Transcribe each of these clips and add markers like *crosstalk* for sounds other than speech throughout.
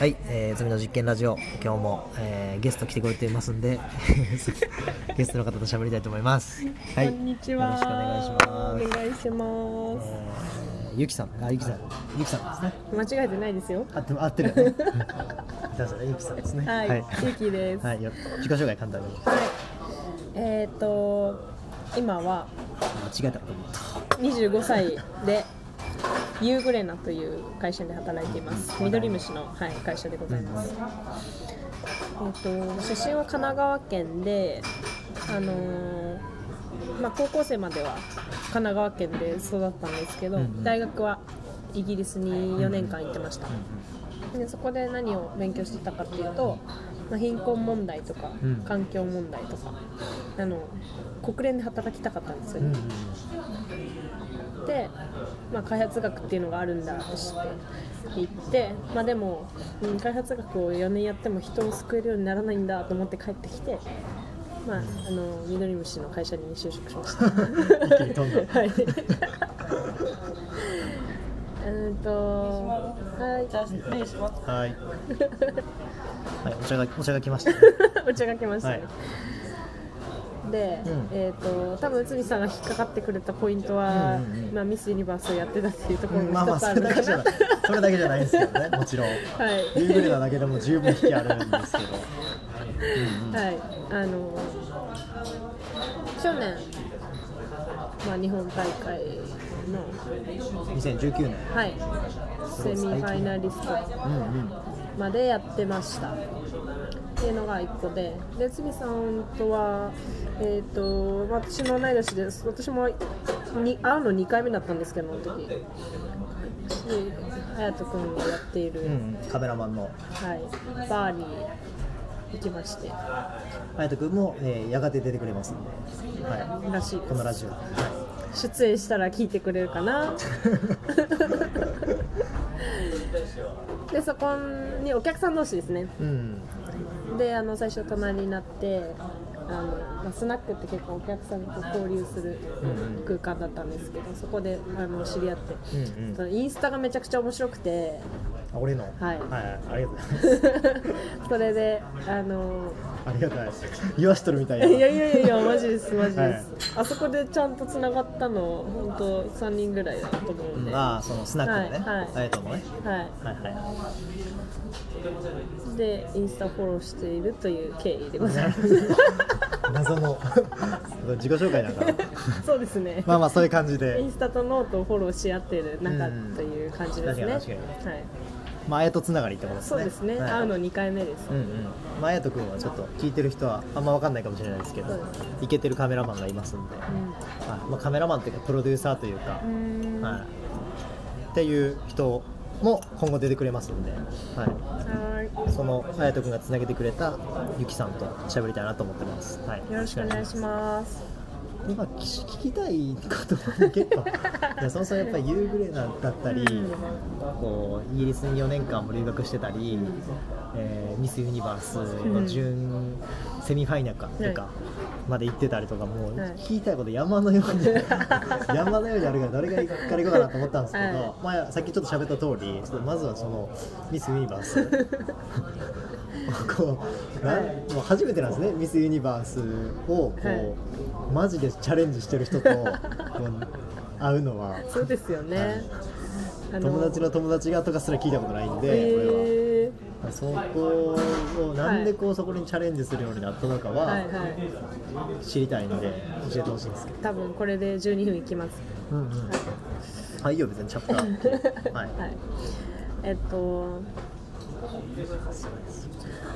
はい、えー、罪の実験ラジオ、今日も、えーゲスト来てくれていますんで、*laughs* ゲストの方と喋りたいと思います。はい、こんにちは。よろしくお願いします。お願いします。えー、ゆきさん、あ、ゆきさん、ゆきさんですね。間違えてないですよ。合って合ってるよね。*laughs* だからゆきさんですね。はい、はい、ゆきです。はい、よ自己紹介簡単に。えっ、と今は間違えたと思った。25歳でユーグレナという会社で働いています。緑虫の、はい、会社でございます。えっ、と出身は神奈川県で、あのーまあ高校生までは神奈川県で育ったんですけど、うんうん。大学はイギリスに4年間行ってました。でそこで何を勉強してたかっていうと、まあ、貧困問題とか、うん。環境問題とかあの国連で働きたかったんですようんうんね、で、まあ、開発学っていうのがあるんだとして行って、まあ、でも、うん、開発学を4年やっても人を救えるようにならないんだと思って帰ってきて、まあ、あの緑虫の会社に就職しました。*laughs* はい。えっと、*laughs* はい、じゃあ失礼します。はい。はい、お茶がお茶が来ました、ね。*laughs* お茶が来ましたね。はいで、うん。えっ、と多分内海さんが引っかかってくれたポイントは、うんうんうん。まあミスユニバースをやってたっていうところも一つあるのかな。それだけじゃない。んですけどね *laughs* もちろん。はい。ユーグレナだけでも十分引きあるんですけど、うんうんはい、あの去年まあ日本大会の2019年。はい。セミファイナリストまでやってました。っていうのが1個でで堤さんとはえっ、と私の同い年です私もに会うの2回目だったんですけどあの時。で隼人君がやっている、うんうんカメラマンの。はい、バーに行きまして。隼人君も、えーやがて出てくれますんで、はらしいい、このラジオ、は出演したら聞いてくれるかな。*laughs* でそこにお客さん同士ですね。い、うん。であの最初隣になってあの、まあ、スナックって結構お客さんと交流するうんうん空間だったんですけどそこであの知り合って、うんうん。インスタがめちゃくちゃ面白くて。あ俺の？はい。はい、ありがとうございます。*laughs* それであのありがたい言わしとるみたいいな。やいやいやいやマジですマジです、はい。あそこでちゃんとつながったの本当3人ぐらいだと思ううん。んで、ああそのスナックでね、はいはい。隼人もね。はい。はいはい。でインスタフォローしているという経緯でございます *laughs* 謎の。*laughs* 自己紹介なんかな。*laughs* そうですね。まあまあそういう感じイでンスタとノートをフォローし合ってる仲という感じですね。うん確かに。はい。まあ綾とつながりってことですね。そうですね。はい。会うの2回目です。うんうん。まあ、綾人君はちょっと聞いてる人はあんま分かんないかもしれないですけどそうですイケてるカメラマンがいますんで、はい。まあ、カメラマンっていうかプロデューサーというか、はい、っていう人も今後出てくれますんで、はい、はその隼人君がつなげてくれたゆきさんと喋りたいなと思ってます、はい、い。よろしくお願いします。でまあ、聞聞きたいことも結構 *laughs* そもそもやっぱりユーグレナだったり、うんこうイギリスに4年間も留学してたり、えーミス・ユニバースの準セミファイナルかとかまで行ってたりとかもうはい。聞きたいこと山のように *laughs* 山のようにあるからどれがいいから行こうかなと思ったんですけど、はい。まあ、さっきちょっと喋った通りちょっとまずはそのミス・ユニバース。*laughs* こうなはいもう初めてなんですねミス・ユニバースをこう、はい。マジでチャレンジしてる人と会うのは。そうですよね。あ友達の友達がとかすら聞いたことないんで、え俺はそこをなんでこうそこにチャレンジするようになったのかー、は。知りたいので教えてほしいんですけど、多分これで12分いきます。うんうん、はいいいよ別にチャプター *laughs* はい、はい。えっと。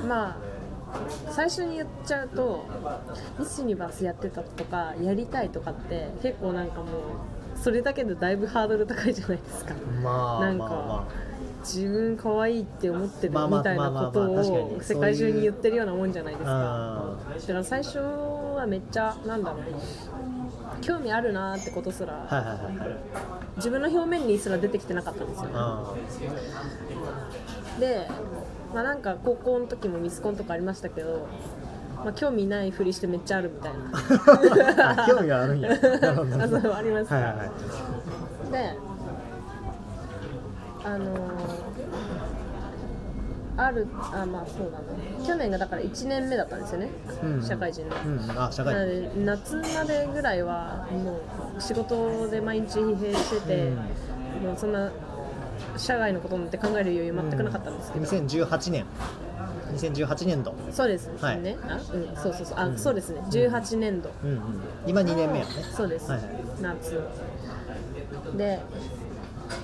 まあ。最初に言っちゃうとミスユニバースやってたとかやりたいとかって結構なんかもうそれだけでだいぶハードル高いじゃないですかまあなんかまあま自分可愛いって思ってるみたいなことをに。世界中に言ってるようなもんじゃないですか。あだから最初はめっちゃなんだろう興味あるなーってことすら、はいはいはいはい。自分の表面にすら出てきてなかったんですよあでまあなんか高校の時もミスコンとかありましたけど、まあ、興味ないふりしてめっちゃあるみたいな。*laughs* あ興味があるんや。*laughs* あそうあります。はいはいはい。であのーあるあまあそうだね。去年がだから1年目だったんですよね、うん社会人の、うんあ社会なので夏までぐらいはもう仕事で毎日疲弊してて、うん。もうそんな社外のことなんて考える余裕全くなかったんですけど、2018年。2018年度。そうですね、はい。あうんそうそうそう。あ、うん。そうですね。18年度、うんうん。今2年目やね。そうです、はいはい。夏。で、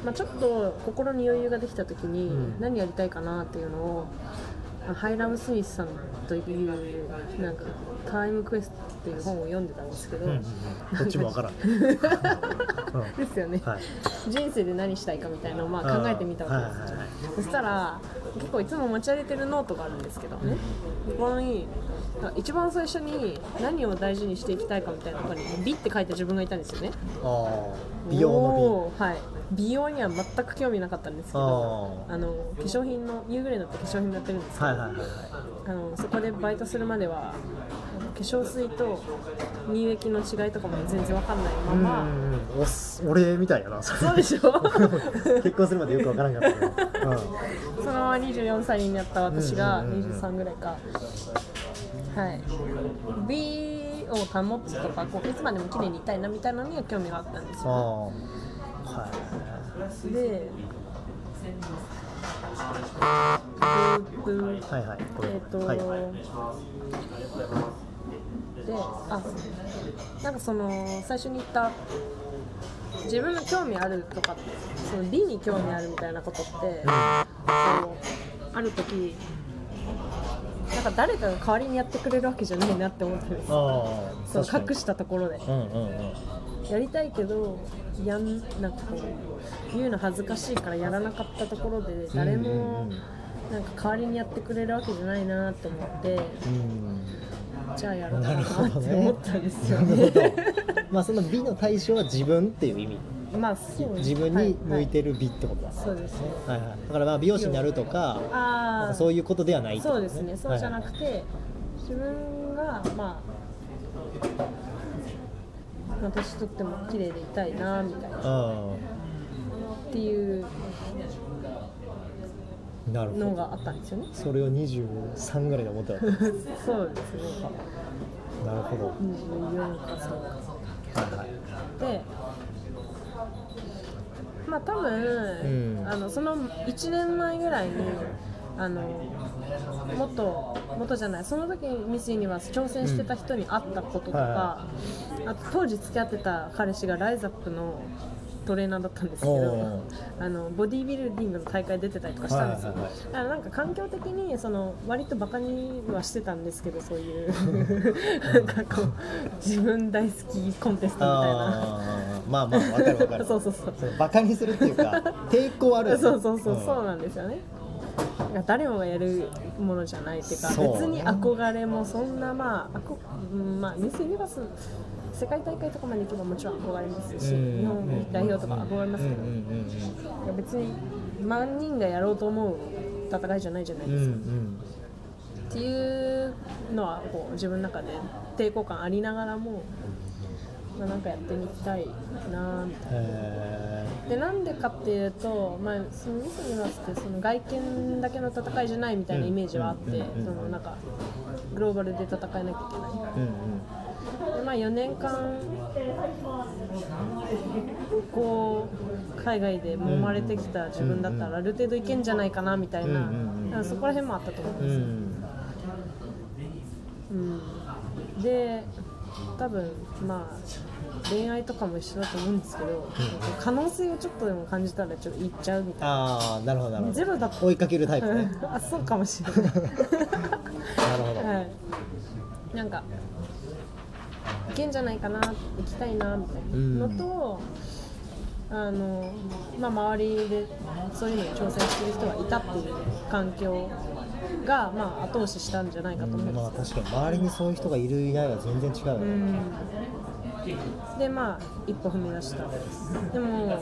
まあ、ちょっと心に余裕ができた時にうん。何やりたいかなっていうのを、あハイラム・スミスさんというなんかタイムクエストっていう本を読んでたんですけど、うんうんっちもわからん、*laughs* うん。ですよね、はい。人生で何したいかみたいなのをまあ考えてみたわけです。よ、はいはいはい。そしたら結構いつも持ち歩いてるノートがあるんですけどね、ここに一番最初に何を大事にしていきたいかみたいなところに美って書いた自分がいたんですよね。あー。美容のおーはい美容には全く興味なかったんですけどああの化粧品のユーグレナって化粧品もやってるんですけど、美はいはいはいはい。あのそこでバイトするまでは化粧水と乳液の違いとかも全然わかんないまま、俺みたいやな。そそうでしょ？*laughs* 結婚するまでよくわからんかった。けど、そのまま24歳になった私がうんうんうんうん。23ぐらいか、はい。美を保つとかこういつまでも綺麗にいたいなみたいなのには興味があったんですよ、あはいでえっ、と、はい。であなんかその最初に言った自分の興味あるとかその美に興味あるみたいなことって、こうある時なんか誰かが代わりにやってくれるわけじゃないなって思ったんです。そう隠したところで。うんうんうん。やりたいけどやんなんかこう言うの恥ずかしいからやらなかったところで誰もうんなんか代わりにやってくれるわけじゃないなと思ってうん。じゃあやろうかなって思ったんですよなるほど。ね。まあその美の対象は自分っていう意味。まあそう自分に向いてる美ってことだ、はいはいそうですね。はいはい、だからまあ美容師になるとかああかそういうことではないってことそうですね。そうじゃなくて、て、自分がまあ。まあ年取っても綺麗でいたいなみたいなっはいていうのがあったんですよね。それを23ぐらいで思ってた *laughs* そうですね。なるほど24かそうか。はいはいでまあ多分、うんあのその1年前ぐらいにあの元元じゃないその時ミス・ユニバース挑戦してた人に会ったこととか、はあと当時付き合ってた彼氏がライザップのトレーナーだったんですけおどー。あのボディービルディングの大会出てたりとかしたんですよ、はいはいなんか環境的にその割とバカにはしてたんですけど *laughs* そういうなんかこう自分大好きコンテストみたいな。まあまあわかるわかる。*laughs* そうそうそう。バカにするっていうか抵抗ある。*laughs* そうそうそう、ん。そうなんですよね。誰もがやるものじゃないっていうかね別に憧れもそんなまああこ、うんまあ、ミス・ユニバース世界大会とかまで行けばもちろん憧れますし、うん日本代表とか憧れますけど、うんうんいや別に万人がやろうと思う戦いじゃないじゃないうんうんうですか、んっていうのはこう自分の中で抵抗感ありながらも、まあ、なんかやってみたいなみたいな。へでなんでかっていうと、まあ、そのミス・ユニバースってその外見だけの戦いじゃないみたいなイメージはあって、うんうんうんそのなんかグローバルで戦えなきゃいけないーうんで、まあ、4年間こう海外で揉まれてきた自分だったらある程度いけんじゃないかなみたいな、うんうんそこら辺もあったと思うんですよ、ん。うん、で多分まあ恋愛とかも一緒だと思うんですけど、可能性をちょっとでも感じたらちょっと行っちゃうみたいな。ああなるほどなるほど。ゼロだと。追いかけるタイプね。あそうかもしれない、*laughs* なるほど、はい、なんかいけんじゃないかな行きたいなみたいなのと、あのまあ、周りでそういうのに挑戦してる人がいたっていう環境が、まあ、後押ししたんじゃないかと思うんですよ。まあ確かに周りにそういう人がいるいないは全然違うよね、うん。でまあ一歩踏み出したでも、ま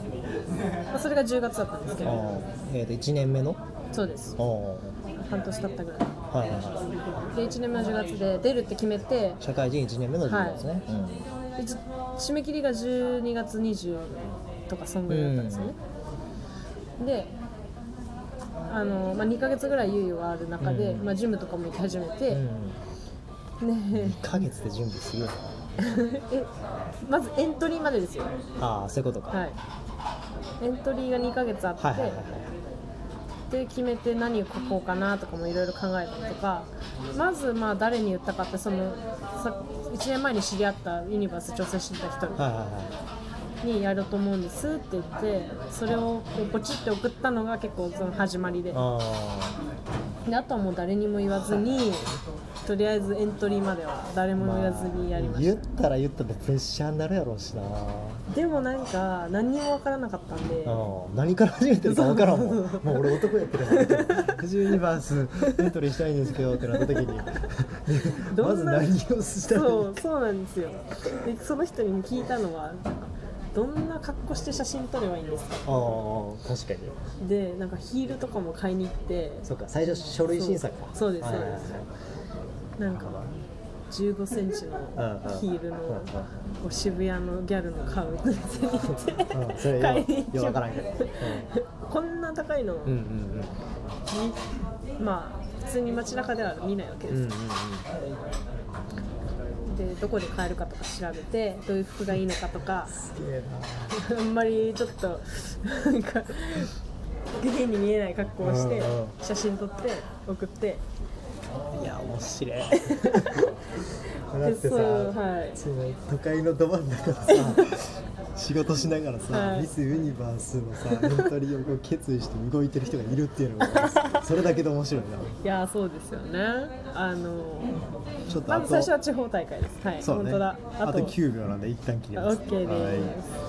あ、それが10月だったんですけど。えー、と1年目の？そうです。半年経ったぐらい。いはいはい。で1年目の10月で出るって決めて社会人1年目の授業ですね、でじ締め切りが12月20とかそんぐらいだったんですよね、でああの、まあ、2ヶ月ぐらい猶予がある中で、うんまあ、ジムとかも行き始めうて、ん、ね。2ヶ月で準備する。*laughs* えまずエントリーまでですよ。ああそういうことか、はい。エントリーが2ヶ月あって、はいはいはいはいで決めて何を書こうかなとかもいろいろ考えたりとかまずまあ誰に言ったかってそのさ1年前に知り合ったユニバース挑戦してた人はいはいはい。にやろうと思うんですって言ってそれをこうポチって送ったのが結構その始まりで。あであとはもう誰にも言わずにとりあえずエントリーまでは誰あも言わずにやりまし言ったら言ったでプレッシャーになるやろうしな。た、でもなんか何にも分からなかったんで。うん何から始めてるか分からんもん。もう俺男やってるから富士ユニバースエントリーしたいんですけどってなった時に。まず何をしたらい？いそうそうなんですよ。でその人に聞いたのはどんな格好して写真撮ればいいんですか？ああ確かに。でなんかヒールとかも買いに行って。そうか最初書類審査か。そうそうです。はいはいはい。なんか15センチのヒールのうんうんこう渋谷のギャルの買う店に行って買い。にようよう分からん。けど、こんな高いの？に、うん、うん。まあ普通に街中では見ないわけうんうんです、うんうん。でどこで買えるかとか調べてどういう服がいいのかとか。あんまりちょっとなんか下品に見えない格好をしてうんうん。写真撮って送って。いや面白い *laughs* だでってさ、そうはい。その都会のど真ん中でさ仕事しながらさ、はい。ミスユニバースのさ *laughs* エントリーを決意して動いてる人がいるっていうのがそれだけで面白いな。いやそうですよね。あのちょっとあとまず最初は地方大会です。はいそうね。本当だ。あと9秒なんで一旦切ります。OK です、はい